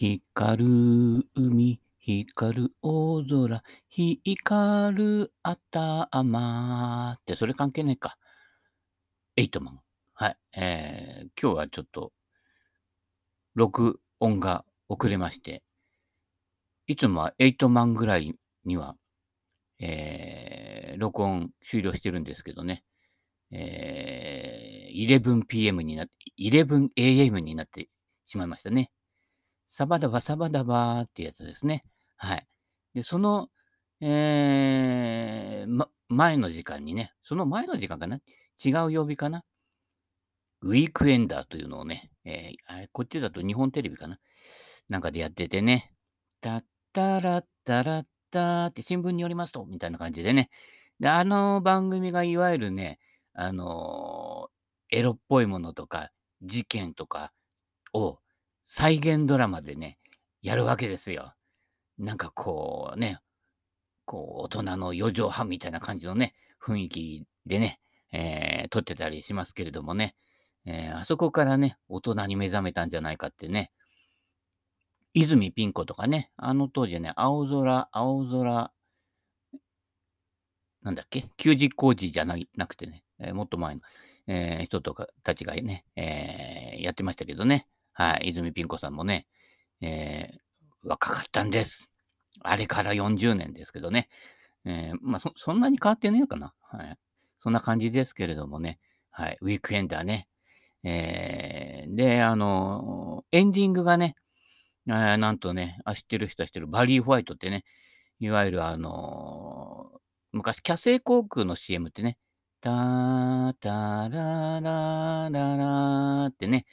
光る海、光る大空、光る頭って、それ関係ねえか。エイトマン。はい。えー、今日はちょっと、録音が遅れまして、いつもはエイトマンぐらいには、えー、録音終了してるんですけどね。えー、11pm になって、11am になってしまいましたね。サバダバサバダバーってやつですね。はい。で、その、えー、ま、前の時間にね、その前の時間かな違う曜日かなウィークエンダーというのをね、えー、あれ、こっちだと日本テレビかななんかでやっててね、タッタラッタラッタって新聞によりますと、みたいな感じでね。で、あの番組がいわゆるね、あのー、エロっぽいものとか、事件とかを再現ドラマでね、やるわけですよ。なんかこうね、こう大人の四畳半みたいな感じのね、雰囲気でね、えー、撮ってたりしますけれどもね、えー、あそこからね、大人に目覚めたんじゃないかってね、泉ピン子とかね、あの当時ね、青空、青空、なんだっけ、休日工事じゃななくてね、えー、もっと前の、えー、人とかたちがね、えー、やってましたけどね。はい、泉ピン子さんもね、えー、若かったんです。あれから40年ですけどね。えー、まあそ、そんなに変わってねえかな。はい。そんな感じですけれどもね。はい。ウィークエンダーね。えー、で、あのエンディングがね、あなんとね、あ、知ってる人は知ってる、バリー・ホワイトってね、いわゆるあのー、昔、キャセイ航空の CM ってね、タータララララってね、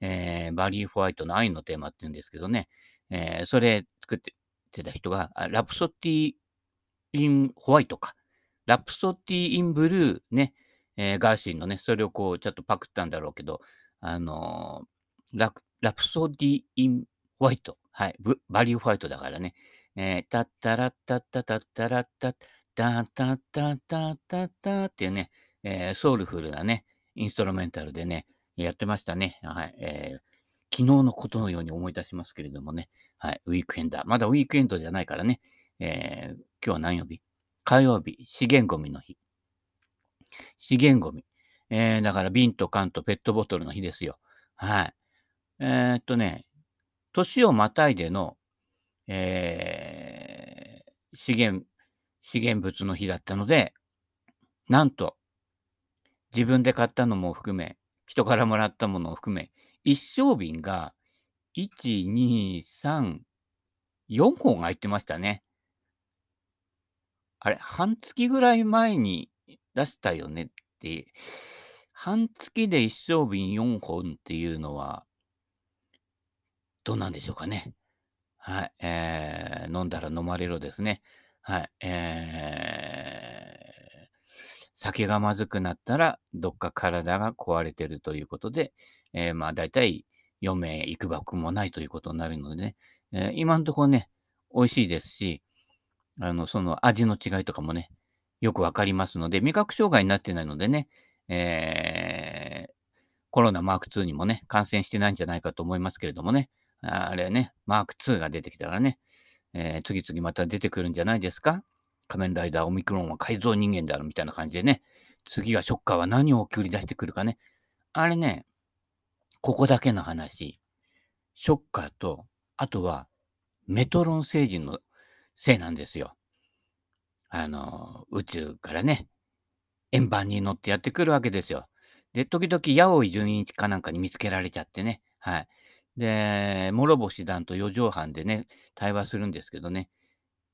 えー、バリー・ホワイトの愛のテーマって言うんですけどね、えー、それ作っててた人が、ラプソディ・イン・ホワイトか。ラプソディ・イン・ブルーね、えー、ガーシーのね、それをこう、ちょっとパクったんだろうけど、あのー、ララプソディ・イン・ホワイト。はい。バリー・ホワイトだからね。えー、タッタラッタッタタッタラッタッタッタッタッタッタッタっていうね、えー、ソウルフルなね、インストロメンタルでね、やってましたね。はい。えー、昨日のことのように思い出しますけれどもね。はい。ウィークエンダー。まだウィークエンドじゃないからね。えー、今日は何曜日？火曜日、資源ゴミの日。資源ゴミ。えー、だから瓶と缶とペットボトルの日ですよ。はい。えー、っとね、年をまたいでの、えー、資源、資源物の日だったので、なんと、自分で買ったのも含め、人からもらったものを含め、一升瓶が、1、2、3、4本入ってましたね。あれ、半月ぐらい前に出したよねって、半月で一升瓶4本っていうのは、どうなんでしょうかね。はい。えー、飲んだら飲まれろですね。はい。えー、酒がまずくなったら、どっか体が壊れてるということで、えー、まあ、大体、余命いくばくもないということになるのでね、えー、今のところね、美味しいですし、あの、その味の違いとかもね、よくわかりますので、味覚障害になってないのでね、えー、コロナマーク2にもね、感染してないんじゃないかと思いますけれどもね、あれね、マーク2が出てきたらね、えー、次々また出てくるんじゃないですか。仮面ライダーオミクロンは改造人間だろみたいな感じでね、次はショッカーは何を送り出してくるかね。あれね、ここだけの話、ショッカーと、あとはメトロン星人のせいなんですよ。あの、宇宙からね、円盤に乗ってやってくるわけですよ。で、時々、八尾純一かなんかに見つけられちゃってね。はい。で、諸星団と四畳半でね、対話するんですけどね、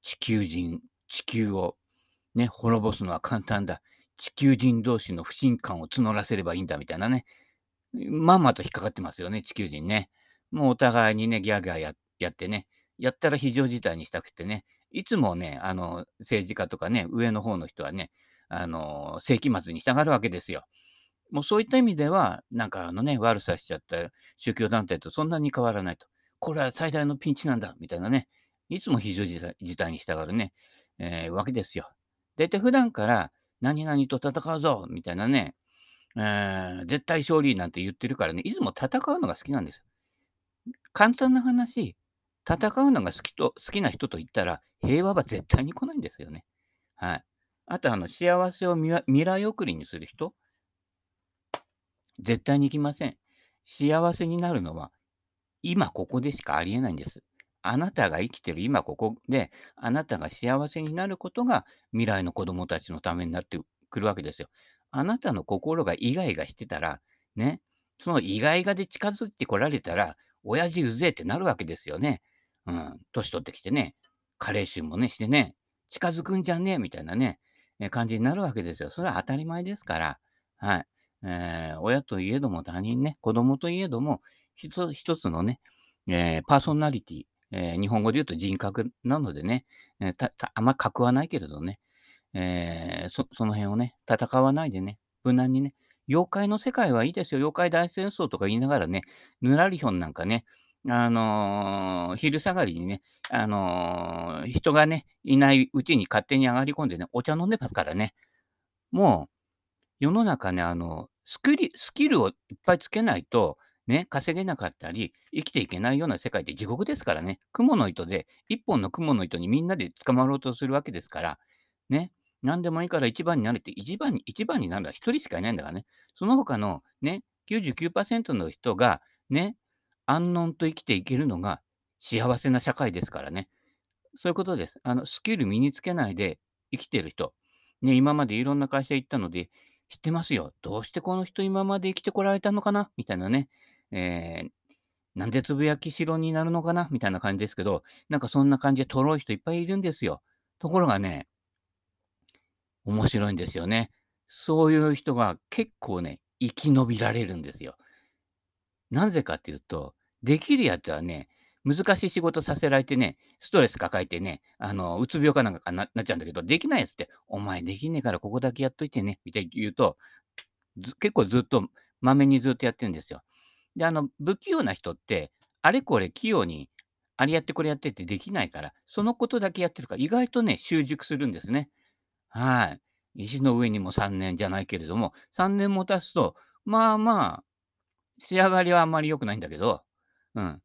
地球人、地球をね、滅ぼすのは簡単だ。地球人同士の不信感を募らせればいいんだみたいなね。まんまと引っかかってますよね、地球人ね。もうお互いにね、ギャーギャーやってね、やったら非常事態にしたくてね、いつもね、あの、政治家とかね、上の方の人はね、あの、世紀末に従うわけですよ。もうそういった意味では、なんかあのね、悪さしちゃった宗教団体とそんなに変わらないと。これは最大のピンチなんだ、みたいなね。いつも非常事態に従うね、えー、わけですよ。大体普段から何々と戦うぞ、みたいなね、えー、絶対勝利なんて言ってるからね、いつも戦うのが好きなんです。簡単な話、戦うのが好きと好きな人と言ったら、平和は絶対に来ないんですよね。はい。あと、あの、幸せを未来送りにする人、絶対に来ません。幸せになるのは、今ここでしかありえないんです。あなたが生きてる今ここで、あなたが幸せになることが未来の子供たちのためになってくるわけですよ。あなたの心がイガイガしてたら、ね、そのイガイガで近づいてこられたら、親父うぜえってなるわけですよね。うん、年取ってきてね、加齢臭もね、してね、近づくんじゃねえみたいなね、え感じになるわけですよ。それは当たり前ですから、はい。えー、親といえども他人ね、子供といえども、一つのね、えー、パーソナリティ、えー、日本語で言うと人格なのでね、えー、あんま格はないけれどね、えー、そその辺をね、戦わないでね、無難にね、妖怪の世界はいいですよ。妖怪大戦争とか言いながらね、ぬらりひょんなんかね、あのー、昼下がりにね、あのー、人がね、いないうちに勝手に上がり込んでね、お茶飲んでますからね。もう、世の中ね、あの、スキルスキルをいっぱいつけないと、ね、稼げなかったり、生きていけないような世界って地獄ですからね。雲の糸で、一本の雲の糸にみんなで捕まろうとするわけですから、ね、何でもいいから一番になれて、一番に、一番になるのは一人しかいないんだからね。その他のね、99%の人がね、安穏と生きていけるのが幸せな社会ですからね。そういうことです。あの、スキル身につけないで生きてる人。ね、今までいろんな会社行ったので、知ってますよ。どうしてこの人今まで生きてこられたのかな？みたいなね。えー、なんでつぶやきしろになるのかな？みたいな感じですけど、なんかそんな感じでとろい人いっぱいいるんですよ。ところがね、面白いんですよね。そういう人が結構ね、生き延びられるんですよ。なぜかっていうと、できるやつはね、難しい仕事させられてね、ストレス抱えてね、あの、うつ病かなんかななっちゃうんだけど、できないやつって、お前できねえからここだけやっといてね、みたいに言うと、結構ずっと、まめにずっとやってるんですよ。で、あの、不器用な人って、あれこれ器用に、あれやってこれやってってできないから、そのことだけやってるから、意外とね、習熟するんですね。はい。石の上にも3年じゃないけれども、3年も経つと、まあまあ、仕上がりはあんまり良くないんだけど、うん。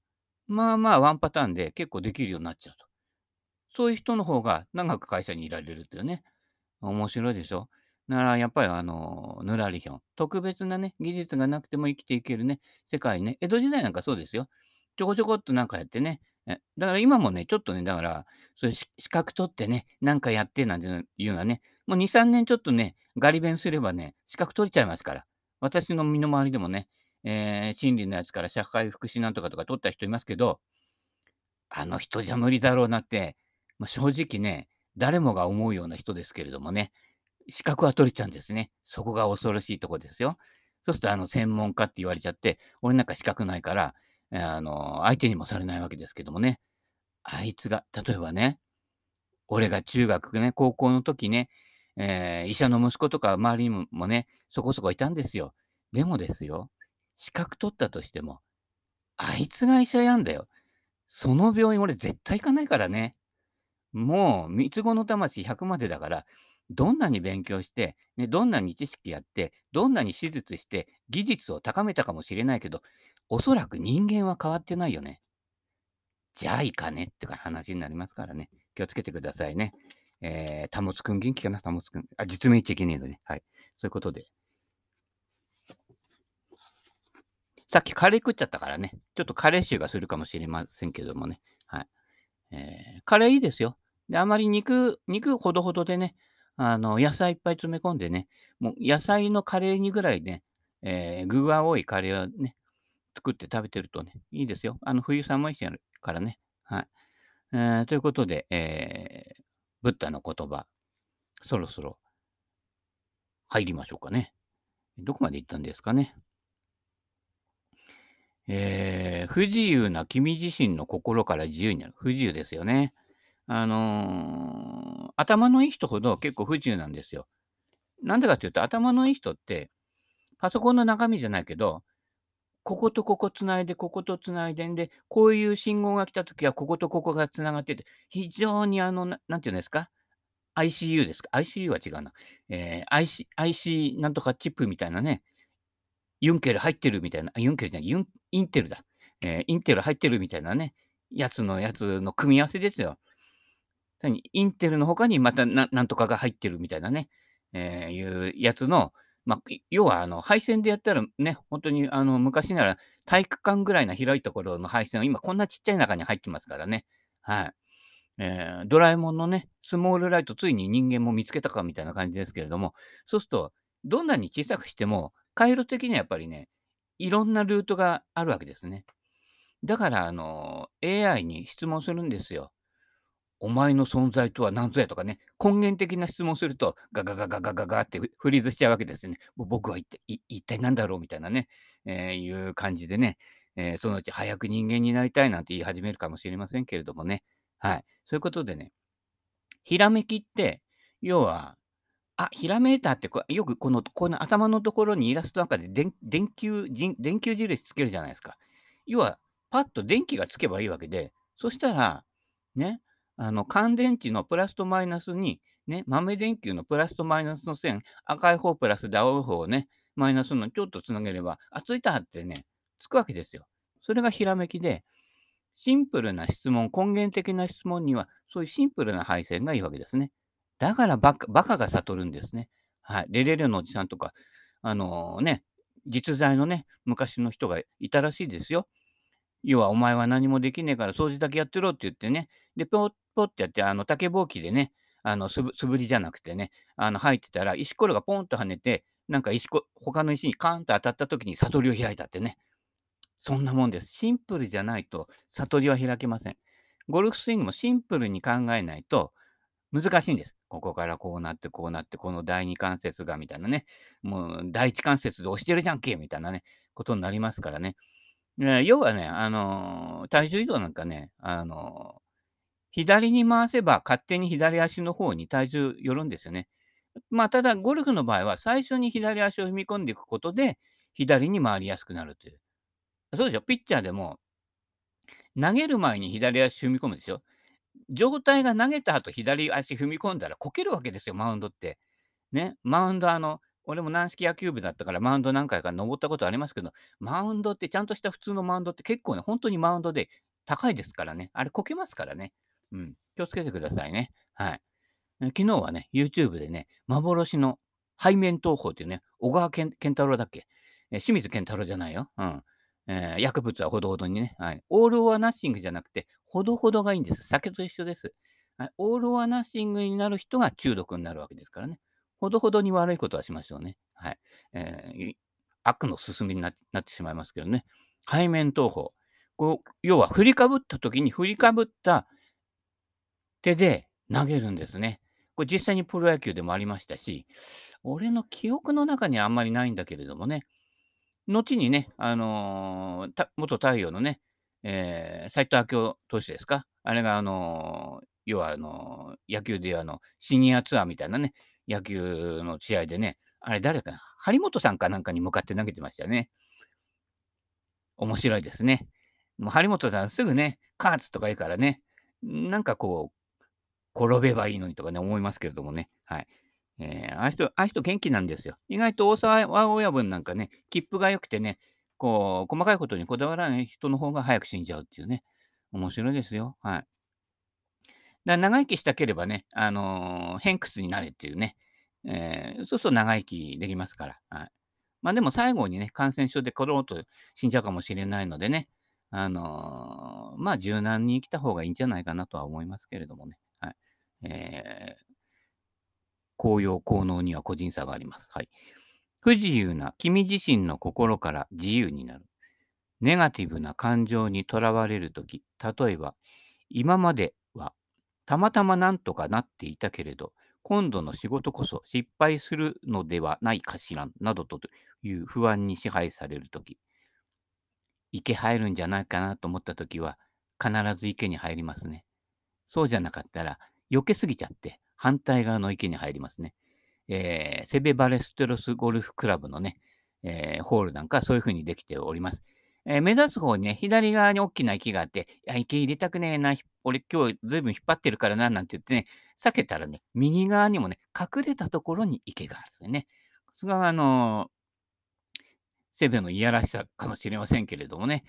まあまあ、ワンパターンで結構できるようになっちゃうと。そういう人の方が長く会社にいられるっていうね。面白いでしょ。だからやっぱりあの、ぬらりひょん。特別なね、技術がなくても生きていけるね、世界ね。江戸時代なんかそうですよ。ちょこちょこっとなんかやってね。だから今もね、ちょっとね、だから、そういう資格取ってね、なんかやってなんていうのはね、もう2、3年ちょっとね、ガリ勉すればね、資格取れちゃいますから。私の身の回りでもね、えー、心理のやつから社会福祉なんとかとか取った人いますけど、あの人じゃ無理だろうなって、まあ、正直ね、誰もが思うような人ですけれどもね、資格は取れちゃうんですね。そこが恐ろしいとこですよ。そうすると、あの、専門家って言われちゃって、俺なんか資格ないから、あの、相手にもされないわけですけどもね。あいつが、例えばね、俺が中学ね、高校の時ね、えー、医者の息子とか周りにもね、そこそこいたんですよ。でもですよ、資格取ったとしても、あいつが医者やんだよ。その病院俺絶対行かないからね。もう、三つ子の魂100までだから、どんなに勉強して、ね、どんなに知識やって、どんなに手術して、技術を高めたかもしれないけど、おそらく人間は変わってないよね。じゃあいかねって話になりますからね。気をつけてくださいね。えー、保つくん元気かな？保つくん。あ、実名言っちゃいけねえのね。はい。そういうことで。さっきカレー食っちゃったからね、ちょっとカレー臭がするかもしれませんけどもね。はい。えー、カレーいいですよ。で、あまり肉、肉ほどほどでね、あの、野菜いっぱい詰め込んでね、もう野菜のカレーにぐらいね、えー、具が多いカレーをね、作って食べてるとね、いいですよ。あの、冬寒いしやるからね。はい。えー、ということで、えー、ブッダの言葉、そろそろ入りましょうかね。どこまで行ったんですかね。えー、不自由な君自身の心から自由になる。不自由ですよね。あのー、頭のいい人ほど結構不自由なんですよ。なんでかっていうと、頭のいい人って、パソコンの中身じゃないけど、こことここつないで、こことつないでんで、こういう信号が来たときは、こことここがつながってて、非常にあの、ななんていうんですか ?ICU ですか ?ICU は違うな。えー、IC、IC なんとかチップみたいなね、ユンケル入ってるみたいな、ユンケルじゃない、ユンインテルだ。えー、インテル入ってるみたいなね、やつのやつの組み合わせですよ。さらにインテルの他にまたなんとかが入ってるみたいなね、えーいうやつの、まあ、要はあの配線でやったらね、本当にあの昔なら体育館ぐらいな広いところの配線を今こんなちっちゃい中に入ってますからね。はい。えードラえもんのね、スモールライト、ついに人間も見つけたかみたいな感じですけれども、そうすると、どんなに小さくしても、回路的にはやっぱりね、いろんなルートがあるわけですね。だから、あの、AI に質問するんですよ。お前の存在とは何ぞや？とかね、根源的な質問すると、ガガガガガガガってフリーズしちゃうわけですね。もう僕は一体一体何だろう？みたいなね、えーいう感じでね、えーそのうち早く人間になりたいなんて言い始めるかもしれませんけれどもね。はい。そういうことでね、ひらめきって、要は、あ、ひらめいたってこ、よくこの、この頭のところにイラストなんかで電球、電球印つけるじゃないですか。要は、パッと電気がつけばいいわけで、そしたら、ね、あの、乾電池のプラスとマイナスに、ね、豆電球のプラスとマイナスの線、赤い方プラスで青い方をね、マイナスのちょっとつなげれば、あ、ついたってね、つくわけですよ。それがひらめきで、シンプルな質問、根源的な質問には、そういうシンプルな配線がいいわけですね。だからバカバカが悟るんですね。はい。レレレのおじさんとか、あのね、実在のね、昔の人がいたらしいですよ。要は、お前は何もできねえから掃除だけやってろって言ってね、で、ポッポッってやって、あの、竹ぼうきでね、あの、すぶ素振りじゃなくてね、あの、入ってたら、石ころがポンと跳ねて、なんか石こ、他の石にカーンと当たった時に悟りを開いたってね。そんなもんです。シンプルじゃないと悟りは開けません。ゴルフスイングもシンプルに考えないと難しいんです。ここからこうなってこうなって、この第二関節がみたいなね、もう第一関節で押してるじゃんけ？みたいなね、ことになりますからね。要はね、あのー体重移動なんかね、あの左に回せば勝手に左足の方に体重寄るんですよね。まあ、ただ、ゴルフの場合は最初に左足を踏み込んでいくことで、左に回りやすくなるという。そうでしょ、ピッチャーでも、投げる前に左足踏み込むでしょ？状態が投げた後左足踏み込んだらこけるわけですよ、マウンドって。ね、マウンドあの、俺も軟式野球部だったからマウンド何回か登ったことありますけど、マウンドってちゃんとした普通のマウンドって結構ね、本当にマウンドで高いですからね。あれこけますからね。うん。気をつけてくださいね。はい。昨日はね、YouTube でね、幻の背面投法っていうね、小川健太郎だっけ、えー清水健太郎じゃないよ。うん。えー薬物はほどほどにね。はい。オール・オア・ナッシングじゃなくて、ほどほどがいいんです。酒と一緒です。はい、オール・オア・ナッシングになる人が中毒になるわけですからね。ほどほどに悪いことはしましょうね。はい。えー悪の進みにななってしまいますけどね。背面投法。こう要は振りかぶった時に振りかぶった手で投げるんですね。これ実際にプロ野球でもありましたし、俺の記憶の中にはあんまりないんだけれどもね、後にね、あのー元太陽のね、えー、斎藤明夫投手ですか？あれが、あのー要は、あのー野球でいうあの、シニアツアーみたいなね、野球の試合でね、あれ誰か張本さんかなんかに向かって投げてましたね。面白いですね。もう張本さんすぐね、カーツとか言うからね、なんかこう、転べばいいのにとかね、思いますけれどもね。はい。えー、ああいう人、ああいう人元気なんですよ。意外と大沢親分なんかね、切符が良くてね、こう、細かいことにこだわらない人の方が早く死んじゃうっていうね。面白いですよ。はい。だから長生きしたければね、あのー偏屈になれっていうね。えーそうすると長生きできますから。はい。まあでも最後にね、感染症でコロンと死んじゃうかもしれないのでね、あのーまあ柔軟に生きた方がいいんじゃないかなとは思いますけれどもね。えー紅葉、効能には個人差があります。はい。不自由な君自身の心から自由になる。ネガティブな感情にとらわれるとき、例えば、今まではたまたまなんとかなっていたけれど、今度の仕事こそ失敗するのではないかしら、などという不安に支配されるとき、池入るんじゃないかなと思ったときは、必ず池に入りますね。そうじゃなかったら、避けすぎちゃって、反対側の池に入りますね。えーセベバレステロスゴルフクラブのね、えーホールなんかそういう風にできております。えー目指す方にね、左側に大きな池があって、いや、池入れたくねえな、俺今日ずいぶん引っ張ってるからな、なんて言ってね、避けたらね、右側にもね、隠れたところに池があるんですね。それがあのーセベのいやらしさかもしれませんけれどもね、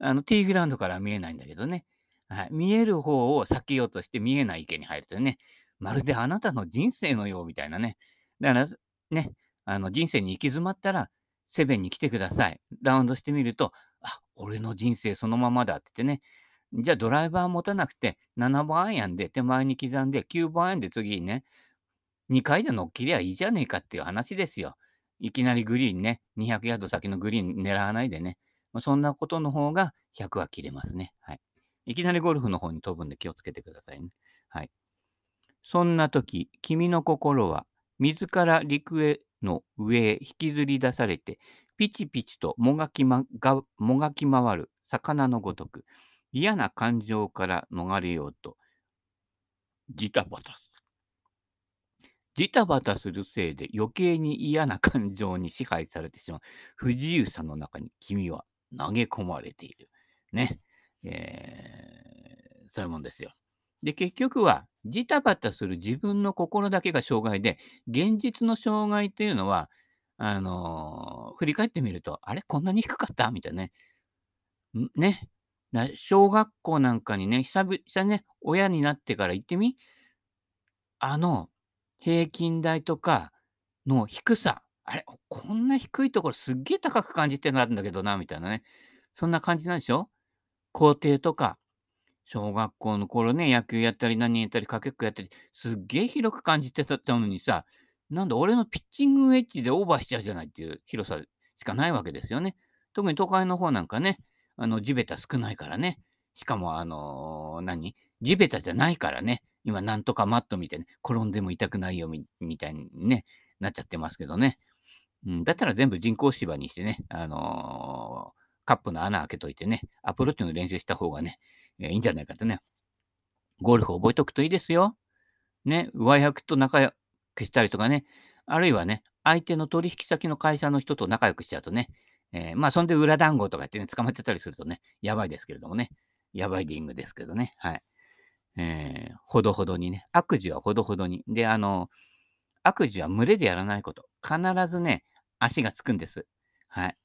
あの、ティーグラウンドから見えないんだけどね。はい。見える方を避けようとして見えない池に入るとね、まるであなたの人生のようみたいなね。だから、ね、あの人生に行き詰まったら、セブンに来てください。ラウンドしてみると、あ、俺の人生そのままだって言ってね。じゃあドライバー持たなくて、7番アイアンで手前に刻んで、9番アイアンで次にね、2回で乗っ切りゃいいじゃねえかっていう話ですよ。いきなりグリーンね、200ヤード先のグリーン狙わないでね。そんなことの方が100は切れますね。はい。いきなりゴルフの方に飛ぶんで気をつけてくださいね。はい。そんな時、君の心は水から陸への上へ引きずり出されて、ピチピチともがき,、ま、がもがき回る魚のごとく、嫌な感情から逃れようと、ジタバタする。ジタバタするせいで余計に嫌な感情に支配されてしまう不自由さの中に君は投げ込まれている。ね。えー、そういうもんですよ。で、結局は、ジタバタする自分の心だけが障害で、現実の障害っていうのは、あのー、振り返ってみると、あれ？こんなに低かった？みたいなね。ね？小学校なんかにね、久々にね、親になってから行ってみ？あの、平均台とかの低さ。あれ？こんな低いところすっげえ高く感じてるんだけどな、みたいなね。そんな感じなんでしょ？校庭とか、小学校の頃ね、野球やったり何やったり、かけっこやったり、すっげえ広く感じてたのにさ、なんだ俺のピッチングウェッジでオーバーしちゃうじゃないっていう広さしかないわけですよね。特に都会の方なんかね、あの、地べた少ないからね。しかも、あのー、何？地べたじゃないからね。今、なんとかマットみたいに、転んでも痛くないよみみたいにね、なっちゃってますけどね。うん、だったら全部人工芝にしてね、あのーカップの穴開けといてね、アプローチの練習した方がね、え、いいんじゃないかとね。ゴルフ覚えておくといいですよ。ね、上役と仲良くしたりとかね、あるいはね、相手の取引先の会社の人と仲良くしちゃうとね、えー、まあ、そんで裏団子とか言ってね、捕まってたりするとね、やばいですけれどもね、やばいディングですけどね、はい。えー、ほどほどにね、悪事はほどほどに。で、あの、悪事は群れでやらないこと。必ずね、足がつくんです。はい。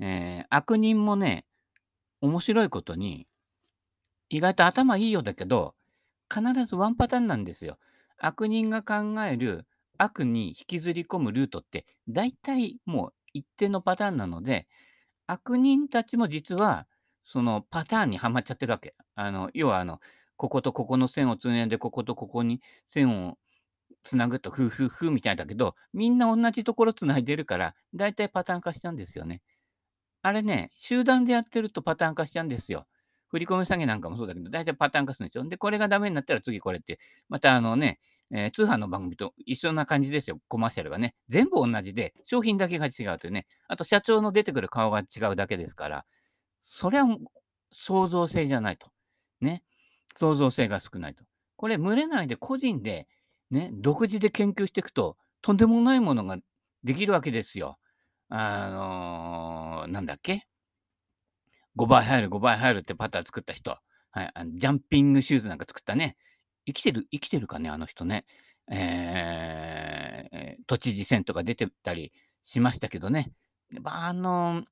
えー、悪人もね、面白いことに、意外と頭いいようだけど、必ずワンパターンなんですよ。悪人が考える悪に引きずり込むルートって、大体もう一定のパターンなので、悪人たちも実は、そのパターンにはまっちゃってるわけ。あの、要はあの、こことここの線をつないで、こことここに線をつなぐと、ふうふうふうみたいだけど、みんな同じところつないでるから、大体パターン化しちゃうんですよね。あれね、集団でやってるとパターン化しちゃうんですよ。振り込み詐欺なんかもそうだけど、大体パターン化するんですよ。で、これがダメになったら次これって、またあのね、えー、通販の番組と一緒な感じですよ、コマーシャルがね。全部同じで、商品だけが違うというね。あと、社長の出てくる顔が違うだけですから、それは創造性じゃないと。ね。創造性が少ないと。これ、群れないで個人で、ね、独自で研究していくと、とんでもないものができるわけですよ。あのー、なんだっけ ?5 倍入る、5倍入るってパター作った人。はい、あのジャンピングシューズなんか作ったね。生きてる、生きてるかね、あの人ね。えー、都知事選とか出てたりしましたけどね。あのー、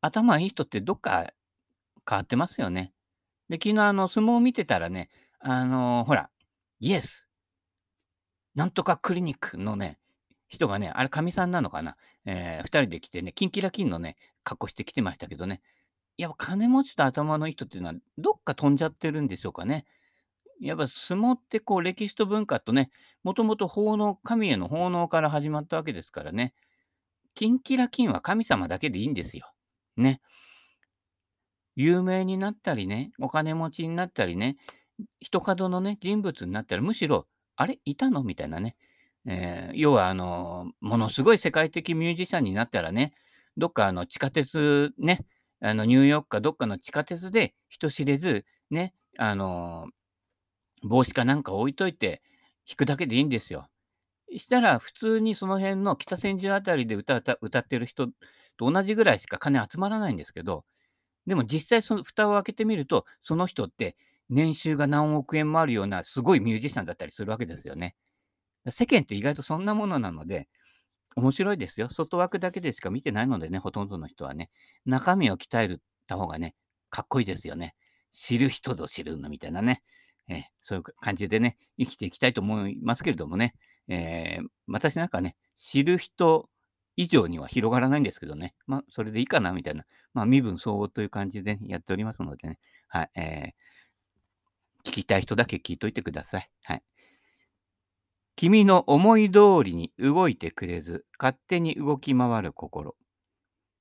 頭いい人ってどっか変わってますよね。で、昨日あの、相撲を見てたらね、あのー、ほら、イエス、なんとかクリニックのね、人がね、あれ、かみさんなのかな、えー、二人で来てね、キンキラキンのね、格好して来てましたけどね、やっぱ金持ちと頭のいい人っていうのは、どっか飛んじゃってるんでしょうかね。やっぱ相撲ってこう歴史と文化とね、もともと奉納、神への奉納から始まったわけですからね、キンキラキンは神様だけでいいんですよ。ね。有名になったりね、お金持ちになったりね、人角のね、人物になったら、むしろ、あれいたの？みたいなね、えー、要は、あの、ものすごい世界的ミュージシャンになったらね、どっかあの地下鉄ね、あのニューヨークかどっかの地下鉄で人知れず、ね、あの、帽子かなんか置いといて弾くだけでいいんですよ。したら、普通にその辺の北千住あたりで歌歌ってる人と同じぐらいしか金集まらないんですけど、でも実際その蓋を開けてみると、その人って年収が何億円もあるようなすごいミュージシャンだったりするわけですよね。世間って意外とそんなものなので、面白いですよ。外枠だけでしか見てないのでね、ほとんどの人はね。中身を鍛えた方がね、かっこいいですよね。知る人ぞ知るのみたいなね、えー、そういう感じでね、生きていきたいと思いますけれどもね、えー、私なんかね、知る人以上には広がらないんですけどね、まあ、それでいいかなみたいな、まあ、身分相応という感じで、やっておりますのでね、はい、えー、聞きたい人だけ聞いといてください。はい。君の思い通りに動いてくれず、勝手に動き回る心。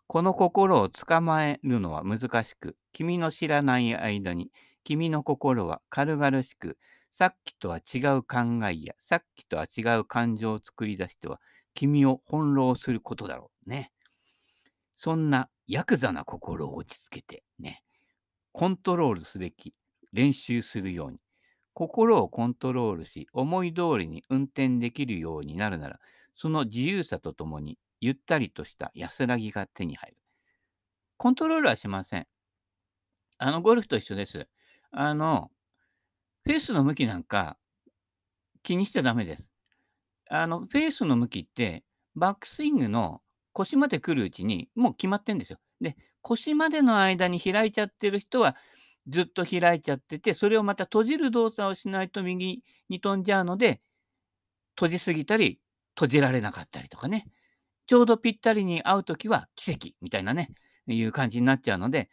この心を捕まえるのは難しく、君の知らない間に、君の心は軽々しく、さっきとは違う考えや、さっきとは違う感情を作り出しては、君を翻弄することだろうね。そんなヤクザな心を落ち着けてね、コントロールすべき練習するように、心をコントロールし、思い通りに運転できるようになるなら、その自由さとともに、ゆったりとした安らぎが手に入る。コントロールはしません。あの、ゴルフと一緒です。あの、フェースの向きなんか気にしちゃダメです。あの、フェースの向きって、バックスイングの腰まで来るうちに、もう決まってるんですよ。で、腰までの間に開いちゃってる人は、ずっと開いちゃってて、それをまた閉じる動作をしないと右に飛んじゃうので、閉じすぎたり、閉じられなかったりとかね。ちょうどぴったりに合うときは奇跡みたいなね、いう感じになっちゃうので、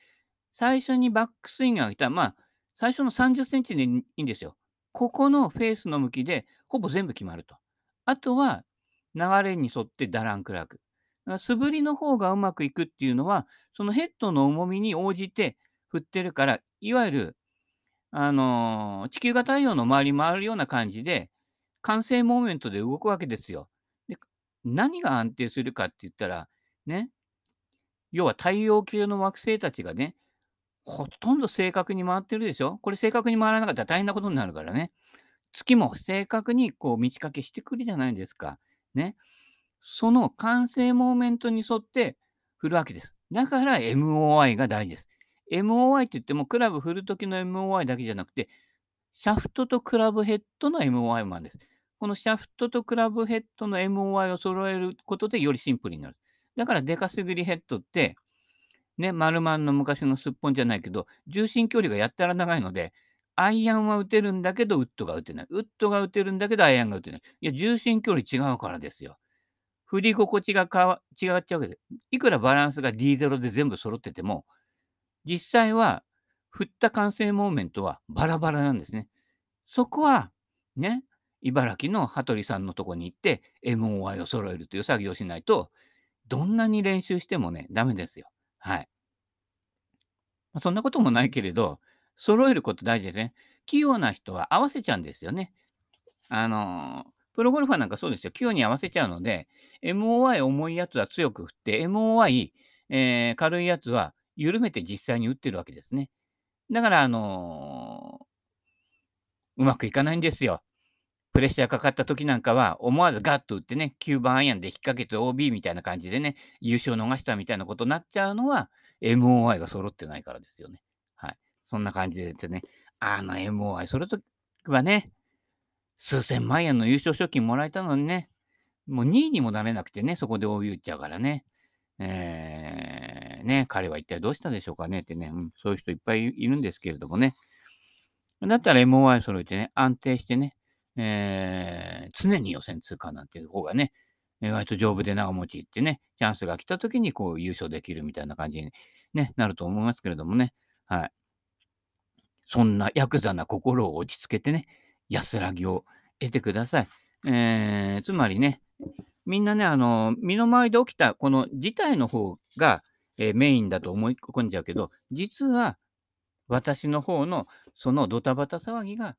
最初にバックスイングが来たら、まあ、最初の30センチでいいんですよ。ここのフェースの向きで、ほぼ全部決まると。あとは、流れに沿ってダランクラク。素振りの方がうまくいくっていうのは、そのヘッドの重みに応じて振ってるから、いわゆる、あのー、地球が太陽の周り回るような感じで、完成モーメントで動くわけですよ。で何が安定するかって言ったら、ね、要は太陽系の惑星たちがね、ほとんど正確に回ってるでしょ？これ正確に回らなかったら大変なことになるからね。月も正確にこう道かけしてくるじゃないですか。ね。その完成モーメントに沿って振るわけです。だから MOI が大事です。MOI って言っても、クラブ振るときの MOI だけじゃなくて、シャフトとクラブヘッドの MOI もあるんです。このシャフトとクラブヘッドの MOI を揃えることでよりシンプルになる。だからデカすぎりヘッドって、ね、丸マンの昔のすっぽんじゃないけど、重心距離がやったら長いので、アイアンは打てるんだけど、ウッドが打てない。ウッドが打てるんだけど、アイアンが打てない。いや、重心距離違うからですよ。振り心地がかわ違っちゃうわけで。いくらバランスが D0 で全部揃ってても、実際は振った完成モーメントはバラバラなんですね。そこは、ね、茨城の羽鳥さんのとこに行って MOI を揃えるという作業をしないと、どんなに練習してもね、ダメですよ。はい。そんなこともないけれど、揃えること大事ですね。器用な人は合わせちゃうんですよね。あのプロゴルファーなんかそうですよ。器用に合わせちゃうので、MOI 重いやつは強く振って、MOI、えー、軽いやつは緩めて実際に打ってるわけですね。だから、あのー、うまくいかないんですよ。プレッシャーかかった時なんかは、思わずガッと打ってね、9番アイアンで引っ掛けて OB みたいな感じでね、優勝逃したみたいなことになっちゃうのは、MOI が揃ってないからですよね。はい。そんな感じでですね、あの MOI、それとはね、数千万円の優勝賞金もらえたのにね、もう2位にもなれなくてね、そこで OB 打っちゃうからね。えー、ね、彼は一体どうしたでしょうかねってね、うん、そういう人いっぱいいるんですけれどもね。だったら MOI 揃えてね、安定してね、えー、常に予選通過なんていう方がね、意外と丈夫で長持ちってね、チャンスが来た時にこう優勝できるみたいな感じに、ね、なると思いますけれどもね。はい。そんなヤクザな心を落ち着けてね、安らぎを得てください。えー、つまりね、みんなね、あの、身の回りで起きたこの事態の方が、えー、メインだと思い込んじゃうけど、実は私の方のそのドタバタ騒ぎが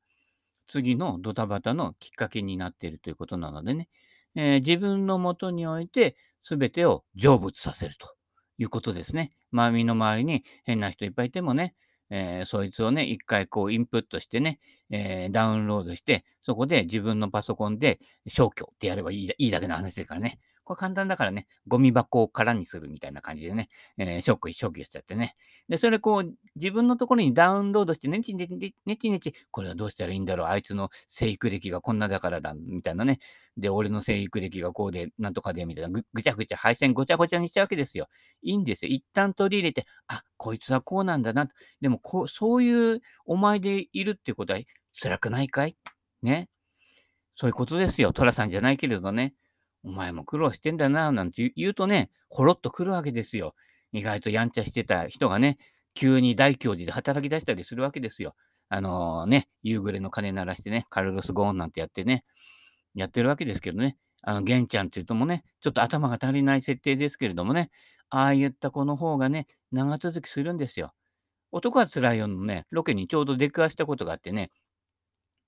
次のドタバタのきっかけになっているということなのでね、えー、自分のもとにおいて全てを成仏させるということですね。まあ、身の回りに変な人いっぱいいてもね、えー、そいつをね、一回こうインプットしてね、えー、ダウンロードして、そこで自分のパソコンで消去ってやればいいいいだけの話ですからね。これ簡単だからね、ゴミ箱を空にするみたいな感じでね、えー、ショック消去しちゃってね。で、それこう、自分のところにダウンロードして、ねちねちねちねち、これはどうしたらいいんだろう、あいつの生育歴がこんなだからだ、みたいなね。で、俺の生育歴がこうで、なんとかで、みたいな、ぐぐちゃぐちゃ、配線ごちゃごちゃにしちゃうわけですよ。いいんですよ。一旦取り入れて、あ、こいつはこうなんだな。でもこう、そういうお前でいるってことは辛くないかい？ね。そういうことですよ。寅さんじゃないけれどね。お前も苦労してんだな、なんて言うとね、ほろっと来るわけですよ。意外とやんちゃしてた人がね、急に大教授で働き出したりするわけですよ。あのー、ね、夕暮れの鐘鳴らしてね、カルロス・ゴーンなんてやってね、やってるわけですけどね。あの、玄ちゃんっていうともね、ちょっと頭が足りない設定ですけれどもね、ああいった子の方がね、長続きするんですよ。男は辛いよのね、ロケにちょうど出くわしたことがあってね、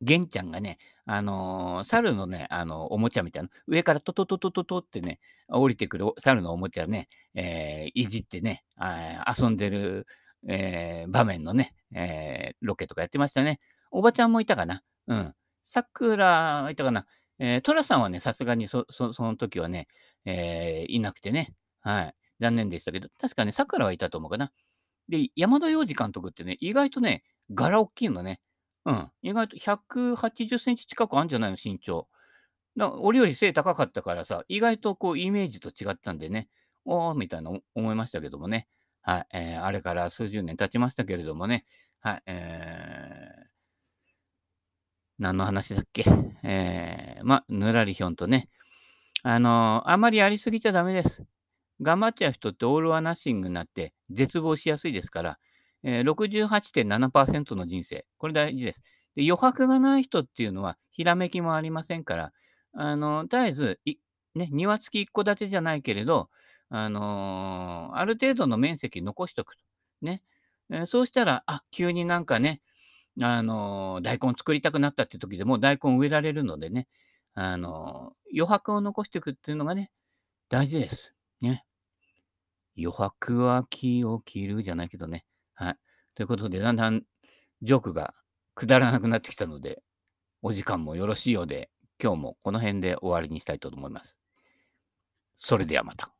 玄ちゃんがね、あのー、猿のね、あの、おもちゃみたいな、上からトトトトトトってね、降りてくる猿のおもちゃね、えー、いじってね、遊んでる、えー、場面のね、えー、ロケとかやってましたね。おばちゃんもいたかな？うん。さくら、いたかな？えー、トラさんはね、さすがにそ、そ、その時はね、えー、いなくてね、はい。残念でしたけど、確かね、さくらはいたと思うかな。で、山田洋次監督ってね、意外とね、柄大きいのね。うん。意外と180センチ近くあるんじゃないの、身長。だ俺より背高かったからさ、意外とこうイメージと違ったんでね、おーみたいな思いましたけどもね。はい。えー、あれから数十年経ちましたけれどもね。はい。えー、何の話だっけ？えー、ま、ぬらりひょんとね。あのー、あまりやりすぎちゃダメです。頑張っちゃう人ってオールはナッシングになって絶望しやすいですから、えー、68.7%の人生。これ大事です。で余白がない人っていうのは、ひらめきもありませんから、あの、絶えず、いね、庭付き一戸建てじゃないけれど、あのー、ある程度の面積残しとくと。ね。えー、そうしたら、あ、急になんかね、あのー、大根作りたくなったって時でも大根植えられるのでね、あの余白を残していくっていうのがね、大事です。ね。余白は木を切るじゃないけどね。ということで、だんだんジョークがくだらなくなってきたので、お時間もよろしいようで、今日もこの辺で終わりにしたいと思います。それではまた。